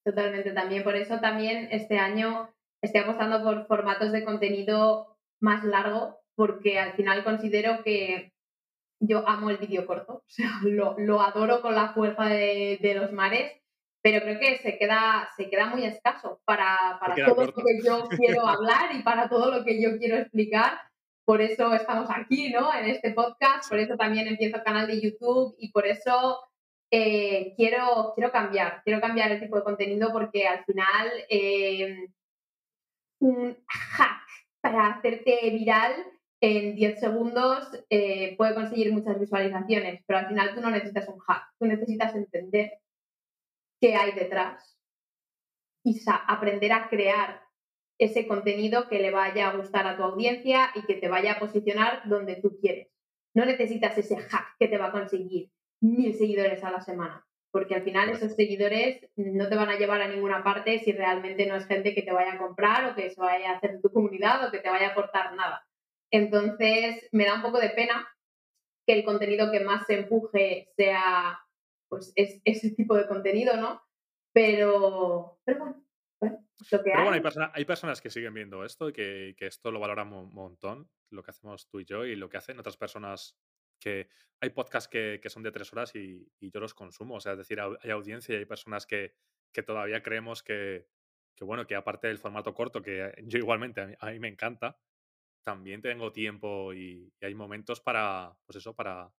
Totalmente. También por eso también este año estoy apostando por formatos de contenido más largo porque al final considero que yo amo el vídeo corto, [LAUGHS] o sea, lo, adoro con la fuerza de, los mares, pero creo que se queda, se queda muy escaso para, todo lo que yo [LAUGHS] quiero hablar y para todo lo que yo quiero explicar. Por eso estamos aquí, ¿no? En este podcast, por eso también empiezo el canal de YouTube y por eso eh, quiero, quiero cambiar, quiero cambiar el tipo de contenido porque al final eh, un hack para hacerte viral en 10 segundos eh, puede conseguir muchas visualizaciones, pero al final tú no necesitas un hack, tú necesitas entender qué hay detrás y aprender a crear ese contenido que le vaya a gustar a tu audiencia y que te vaya a posicionar donde tú quieres. No necesitas ese hack que te va a conseguir mil seguidores a la semana, porque al final esos seguidores no te van a llevar a ninguna parte si realmente no es gente que te vaya a comprar o que se vaya a hacer en tu comunidad o que te vaya a aportar nada. Entonces, me da un poco de pena que el contenido que más se empuje sea pues ese tipo de contenido, ¿no? Pero, pero bueno, Lo que Pero bueno, hay. persona- hay personas que siguen viendo esto y que, que esto lo valoran un montón, lo que hacemos tú y yo y lo que hacen otras personas que hay podcasts que, que son de tres horas y, y yo los consumo. O sea, es decir, hay audiencia y hay personas que, que todavía creemos que, que, bueno, que aparte del formato corto, que [LAUGHS] yo igualmente a mí, a mí me encanta, también tengo tiempo y, y hay momentos para, pues eso, para,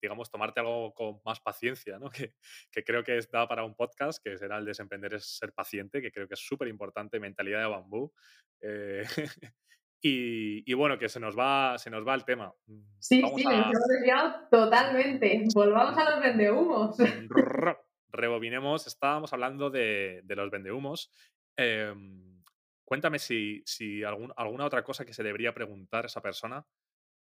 digamos, tomarte algo con más paciencia, ¿no? [LAUGHS] Que, que creo que da para un podcast, que será el desemprender es ser paciente, que creo que es súper importante, mentalidad de bambú. eh, [LAUGHS] y, y bueno, que se nos va, se nos va el tema. Mm, Sí, Vamos sí, nos a hemos desviado totalmente. Volvamos a los vendehumos. [LAUGHS] rebobinemos. Estábamos hablando de, de los vendehumos. Em, cuéntame si, si algún- alguna otra cosa que se debería preguntar esa persona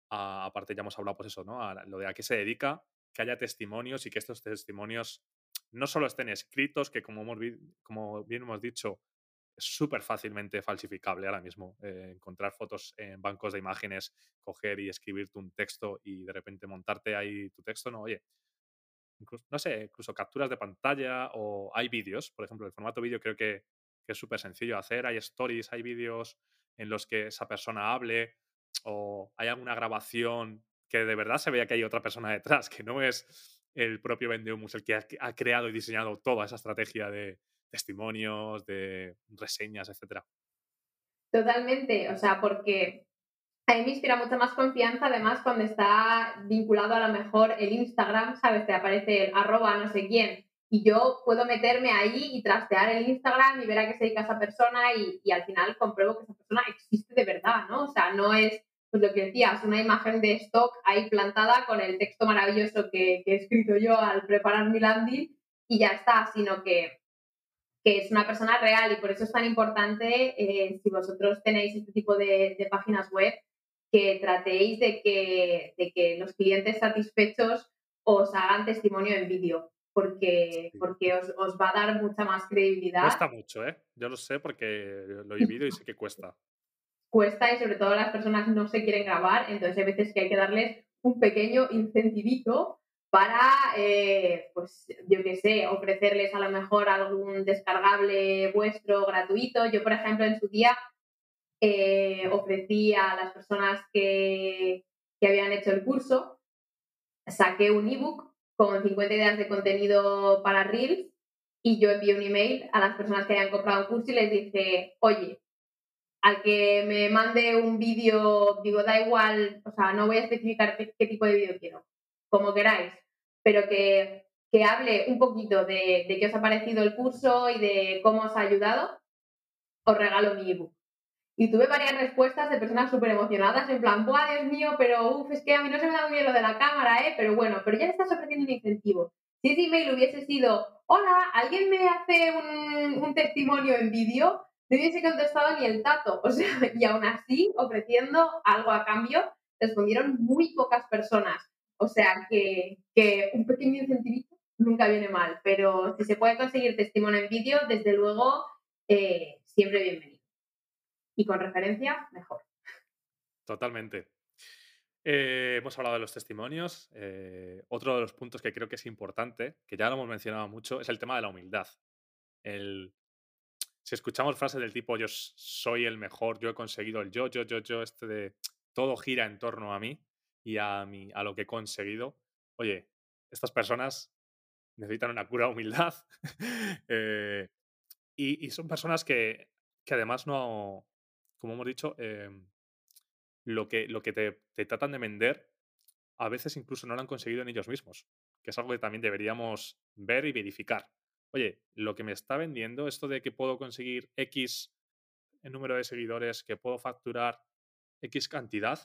aparte ya hemos hablado, pues eso, ¿no? A lo de a qué se dedica, que haya testimonios y que estos testimonios no solo estén escritos, que como, hemos como bien hemos dicho, es súper fácilmente falsificable ahora mismo. eh, encontrar fotos en bancos de imágenes, coger y escribirte un texto y de repente montarte ahí tu texto, no, oye, incluso, no sé, incluso capturas de pantalla o hay vídeos, por ejemplo, el formato vídeo creo que, que es súper sencillo de hacer, hay stories, hay vídeos en los que esa persona hable o hay alguna grabación que de verdad se vea que hay otra persona detrás, que no es el propio Vendeumus el que ha, creado y diseñado toda esa estrategia de testimonios, de reseñas, etcétera. Totalmente, o sea, porque a mí me inspira mucha más confianza, además, cuando está vinculado a lo mejor el Instagram, ¿sabes? Te aparece el arroba no sé quién. Y yo puedo meterme ahí y trastear el Instagram y ver a qué se dedica esa persona y, y al final compruebo que esa persona existe de verdad, ¿no? O sea, no es, pues lo que decías, una imagen de stock ahí plantada con el texto maravilloso que, que he escrito yo al preparar mi landing y ya está, sino que, que es una persona real y por eso es tan importante, eh, si vosotros tenéis este tipo de, de páginas web, que tratéis de que, de que los clientes satisfechos os hagan testimonio en vídeo, porque, porque os, os va a dar mucha más credibilidad. Cuesta mucho, ¿eh? Yo lo sé porque lo he vivido y [LAUGHS] sé que cuesta. Cuesta y sobre todo las personas no se quieren grabar, entonces hay veces que hay que darles un pequeño incentivito para, eh, pues yo qué sé, ofrecerles a lo mejor algún descargable vuestro gratuito. Yo, por ejemplo, en su día eh, ofrecí a las personas que, que habían hecho el curso, saqué un ebook con 50 ideas de contenido para Reels y yo envié un email a las personas que habían comprado un curso y les dije, oye, al que me mande un vídeo, digo, da igual, o sea, no voy a especificar qué, qué tipo de vídeo quiero, como queráis, pero que, que hable un poquito de, de qué os ha parecido el curso y de cómo os ha ayudado, os regalo mi ebook. Y tuve varias respuestas de personas súper emocionadas, en plan, ¡buah, Dios mío! Pero uff, es que a mí no se me da muy bien lo de la cámara, ¿eh? Pero bueno, pero ya le estás ofreciendo un incentivo. Si ese email hubiese sido, hola, ¿alguien me hace un, un testimonio en vídeo? No hubiese contestado ni el tato. O sea, [LAUGHS] y aún así, ofreciendo algo a cambio, respondieron muy pocas personas. O sea, que, que un pequeño incentivito nunca viene mal. Pero si se puede conseguir testimonio en vídeo, desde luego, eh, siempre bienvenido y con referencia, mejor. Totalmente. Eh, hemos hablado de los testimonios. eh, otro de los puntos que creo que es importante, que ya lo hemos mencionado mucho, es el tema de la humildad. El, si escuchamos frases del tipo yo soy el mejor, yo he conseguido el yo, yo, yo, yo, este de todo gira en torno a mí y a, mi, a lo que he conseguido, oye, estas personas necesitan una cura humildad [LAUGHS] eh, y, y son personas que, que además no, como hemos dicho, em, lo que, lo que te, te tratan de vender, a veces incluso no lo han conseguido en ellos mismos, que es algo que también deberíamos ver y verificar. Oye, lo que me está vendiendo, esto de que puedo conseguir X número de seguidores, que puedo facturar X cantidad,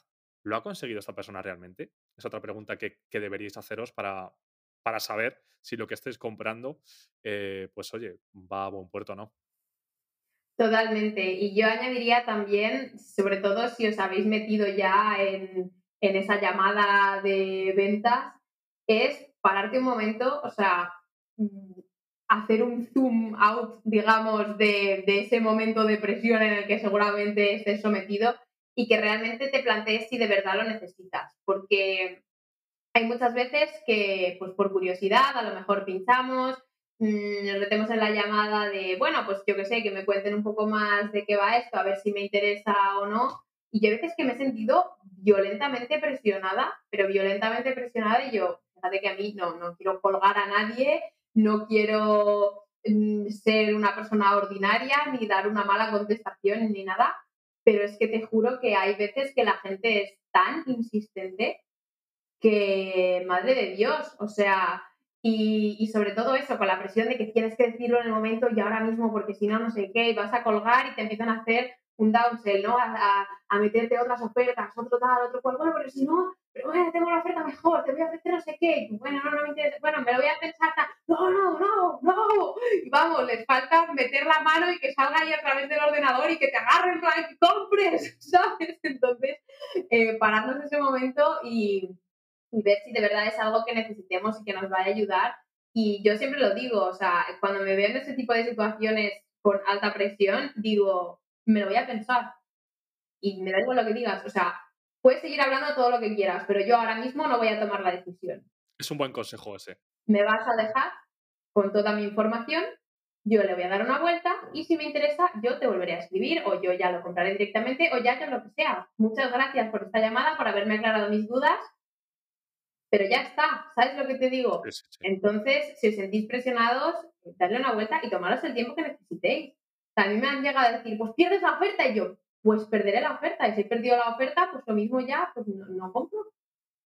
¿lo ha conseguido esta persona realmente? Es otra pregunta que, que deberíais haceros para, para saber si lo que estáis comprando, eh, pues oye, va a buen puerto o no. Totalmente. Y yo añadiría también, sobre todo si os habéis metido ya en, en esa llamada de ventas, es pararte un momento, o sea, mm, hacer un zoom out, digamos, de, de ese momento de presión en el que seguramente estés sometido y que realmente te plantees si de verdad lo necesitas. Porque hay muchas veces que, pues por curiosidad, a lo mejor pinchamos nos metemos en la llamada de, bueno, pues yo qué sé, que me cuenten un poco más de qué va esto, a ver si me interesa o no. Y yo a veces que me he sentido violentamente presionada, pero violentamente presionada y yo, fíjate que a mí no, no quiero colgar a nadie, no quiero mm, ser una persona ordinaria, ni dar una mala contestación, ni nada, pero es que te juro que hay veces que la gente es tan insistente que, madre de Dios, o sea, y, sobre todo eso, con la presión de que tienes que decirlo en el momento y ahora mismo, porque si no, no sé qué, y vas a colgar y te empiezan a hacer un downsell, ¿no? A, a, meterte otras ofertas, otro tal, otro cual, bueno, pero si no, pero bueno, tengo una oferta mejor, te voy a ofrecer no sé qué, bueno, no, no me interesa, bueno, me lo voy a pensar, no, no, no, no, y vamos, les falta meter la mano y que salga ahí a través del ordenador y que te agarren que compres, [LAUGHS] ¿sabes? Entonces, eh, pararnos ese momento y, y ver si de verdad es algo que necesitemos y que nos vaya a ayudar. Y yo siempre lo digo, o sea, cuando me veo en ese tipo de situaciones con alta presión, digo, me lo voy a pensar. Y me da igual lo que digas. O sea, puedes seguir hablando todo lo que quieras, pero yo ahora mismo no voy a tomar la decisión. Es un buen consejo ese. Me vas a dejar con toda mi información, yo le voy a dar una vuelta y si me interesa, yo te volveré a escribir o yo ya lo compraré directamente o ya que lo que sea. Muchas gracias por esta llamada, por haberme aclarado mis dudas, pero ya está, ¿sabes lo que te digo? Entonces, si os sentís presionados, darle una vuelta y tomaros el tiempo que necesitéis a mí me han llegado a decir, pues pierdes la oferta y yo, pues perderé la oferta. Y si he perdido la oferta, pues lo mismo ya, pues no, compro.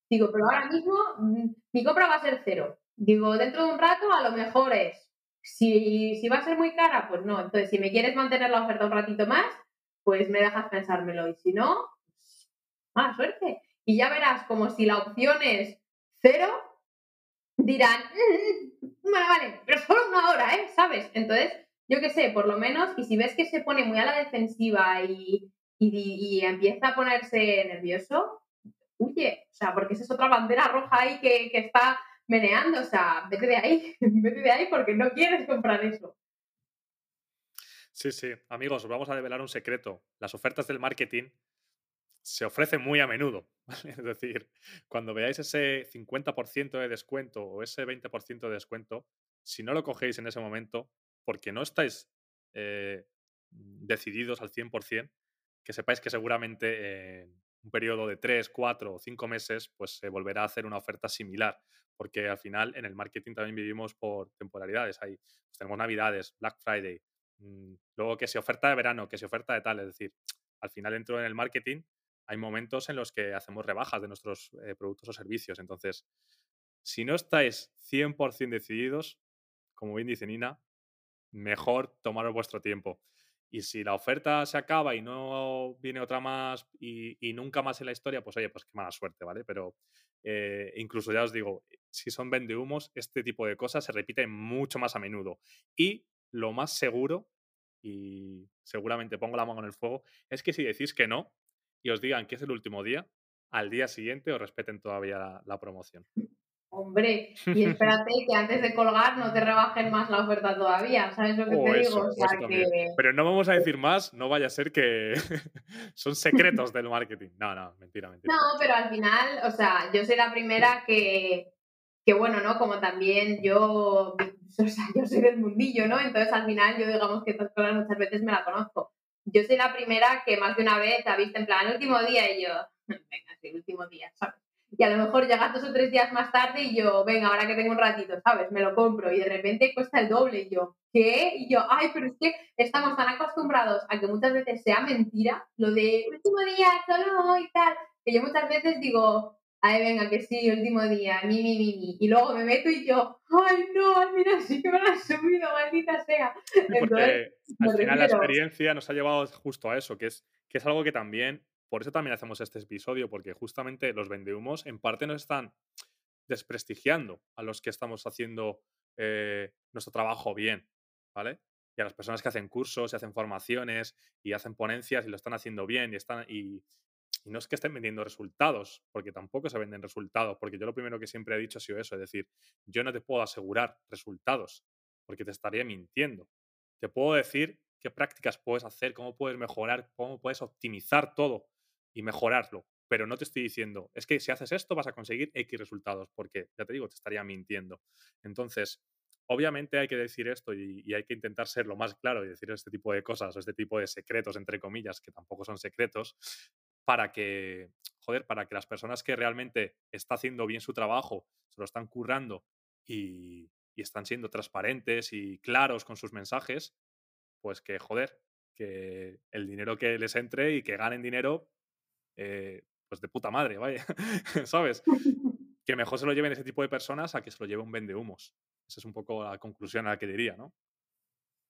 Digo, pero ahora mismo mm, mi compra va a ser cero. Digo, dentro de un rato a lo mejor es. Si, si va a ser muy cara, pues no. Entonces, si me quieres mantener la oferta un ratito más, pues me dejas pensármelo. Y si no, pues, mala suerte. Y ya verás como si la opción es cero, dirán, mm, bueno, vale, pero solo una hora, ¿eh? ¿Sabes? Entonces, yo qué sé, por lo menos, y si ves que se pone muy a la defensiva y, y, empieza a ponerse nervioso, huye, o sea, porque esa es otra bandera roja ahí que, que está meneando, o sea, vete de ahí, [LAUGHS] vete de ahí porque no quieres comprar eso. Sí, sí, amigos, os vamos a develar un secreto. Las ofertas del marketing se ofrecen muy a menudo. [LAUGHS] Es decir, cuando veáis ese 50% de descuento o ese 20% de descuento, si no lo cogéis en ese momento, porque no estáis eh, decididos al 100%, que sepáis que seguramente en un periodo de 3, 4 o 5 meses, pues se volverá a hacer una oferta similar, porque al final en el marketing también vivimos por temporalidades. Hay, pues tenemos Navidades, Black Friday, mm, luego que se oferta de verano, que se oferta de tal, es decir, al final dentro en el marketing hay momentos en los que hacemos rebajas de nuestros eh, productos o servicios. Entonces, si no estáis 100% decididos, como bien dice Nina, mejor tomaros vuestro tiempo. Y si la oferta se acaba y no viene otra más y, nunca más en la historia, pues oye, pues qué mala suerte, ¿vale? Pero eh, incluso ya os digo, si son vendehumos, este tipo de cosas se repiten mucho más a menudo. Y lo más seguro, y seguramente pongo la mano en el fuego, es que si decís que no y os digan que es el último día, al día siguiente os respeten todavía la promoción. Hombre, [LAUGHS] y espérate que antes de colgar no te rebajen más la oferta todavía, ¿sabes lo que te digo? Pero no vamos a decir más, no vaya a ser que [LAUGHS] son secretos del marketing. No, no, mentira, mentira. No, pero al final, o sea, yo soy la primera que, que bueno, ¿no? Como también yo, [LAUGHS] o sea, yo soy del mundillo, ¿no? Entonces al final yo digamos que estas cosas muchas veces me la conozco. Yo soy la primera que más de una vez ha visto en plan, último día y yo, [LAUGHS] venga, sí, último día, ¿sabes? y a lo mejor llegas dos o tres días más tarde y yo, venga, ahora que tengo un ratito, ¿sabes? Me lo compro y de repente cuesta el doble y yo, ¿qué? Y yo, ay, pero es que estamos tan acostumbrados a que muchas veces sea mentira, lo de último día, solo y tal, que yo muchas veces digo, ay, venga, que sí, último día, mi, mi, mi, mi, y luego me meto y yo, ay, no, mira, sí que me lo has subido, maldita sea. Entonces, al final la experiencia nos ha llevado justo a eso, que es, que es algo que también por eso también hacemos este episodio, porque justamente los vendehumos en parte nos están desprestigiando a los que estamos haciendo eh, nuestro trabajo bien, ¿vale? Y a las personas que hacen cursos y hacen formaciones y hacen ponencias y lo están haciendo bien y están y, y no es que estén vendiendo resultados, porque tampoco se venden resultados, porque yo lo primero que siempre he dicho ha sido eso, es decir, yo no te puedo asegurar resultados, porque te estaría mintiendo. Te puedo decir qué prácticas puedes hacer, cómo puedes mejorar, cómo puedes optimizar todo, y mejorarlo. Pero no te estoy diciendo, es que si haces esto vas a conseguir X resultados, porque ya te digo, te estaría mintiendo. Entonces, obviamente hay que decir esto y, y, hay que intentar ser lo más claro y decir este tipo de cosas, este tipo de secretos, entre comillas, que tampoco son secretos, para que, joder, para que las personas que realmente está haciendo bien su trabajo, se lo están currando y, y están siendo transparentes y claros con sus mensajes, pues que, joder, que el dinero que les entre y que ganen dinero, eh, pues de puta madre, vaya, [LAUGHS] ¿sabes? [LAUGHS] Que mejor se lo lleven ese tipo de personas a que se lo lleve un vendehumos. Esa es un poco la conclusión a la que diría, ¿no?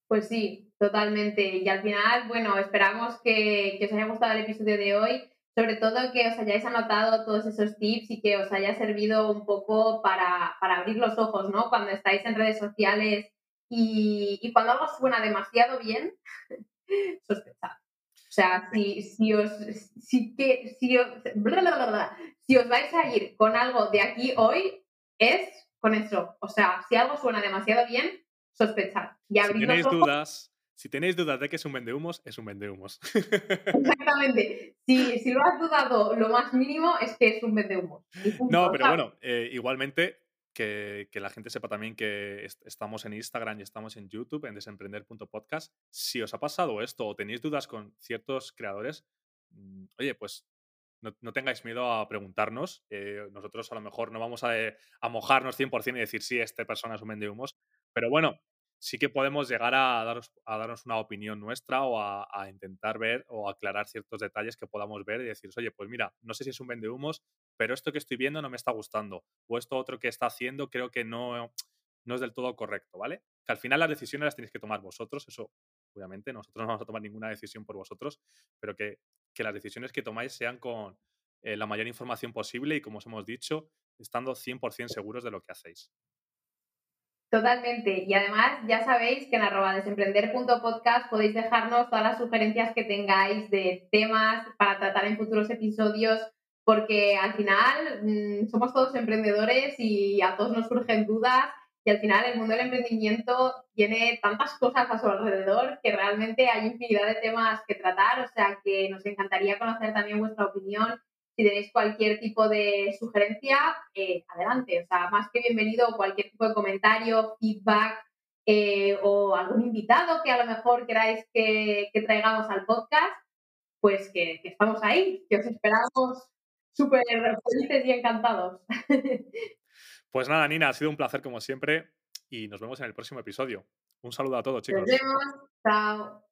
Pues sí, totalmente. Y al final, bueno, esperamos que, que os haya gustado el episodio de hoy sobre todo que os hayáis anotado todos esos tips y que os haya servido un poco para, abrir los ojos, ¿no? Cuando estáis en redes sociales y, cuando algo suena demasiado bien, [LAUGHS] sospechad. O sea, si, si os, si, que, si, os, [LAUGHS] si os vais a ir con algo de aquí hoy, es con eso. O sea, si algo suena demasiado bien, sospechad. Y si tenéis dudas, si tenéis dudas de que es un vendehumos, es un vendehumos. [LAUGHS] Exactamente. Si, si, lo has dudado lo más mínimo, es que es un vendehumos. No, pero bueno, eh, igualmente que, que, la gente sepa también que estamos en Instagram y estamos en YouTube, en desemprender.podcast. Si os ha pasado esto o tenéis dudas con ciertos creadores, mm, oye, pues no, tengáis miedo a preguntarnos. Eh, nosotros a lo mejor no vamos a, a mojarnos 100% y decir, sí, esta persona es un vendehumos. Pero bueno, sí que podemos llegar a, daros, a darnos una opinión nuestra o a, intentar ver o aclarar ciertos detalles que podamos ver y decir, oye, pues mira, no sé si es un vendehumos, pero esto que estoy viendo no me está gustando. O esto otro que está haciendo creo que no, no es del todo correcto, ¿vale? Que al final las decisiones las tenéis que tomar vosotros, eso obviamente, nosotros [LAUGHS] no vamos a tomar ninguna decisión por vosotros, pero que, que las decisiones que tomáis sean con eh, la mayor información posible y, como os hemos dicho, estando 100% seguros de lo que hacéis. Totalmente. Y además, ya sabéis que en arroba desemprender.podcast podéis dejarnos todas las sugerencias que tengáis de temas para tratar en futuros episodios, porque al final mm, somos todos emprendedores y a todos nos surgen dudas. Y al final el mundo del emprendimiento tiene tantas cosas a su alrededor que realmente hay infinidad de temas que tratar. O sea que nos encantaría conocer también vuestra opinión si tenéis cualquier tipo de sugerencia, eh, adelante. O sea, más que bienvenido cualquier tipo de comentario, feedback eh, o algún invitado que a lo mejor queráis que, traigamos al podcast, pues que, estamos ahí, que os esperamos súper felices y encantados. [LAUGHS] Pues nada, Nina, ha sido un placer como siempre y nos vemos en el próximo episodio. Un saludo a todos, chicos. Nos vemos. Chao.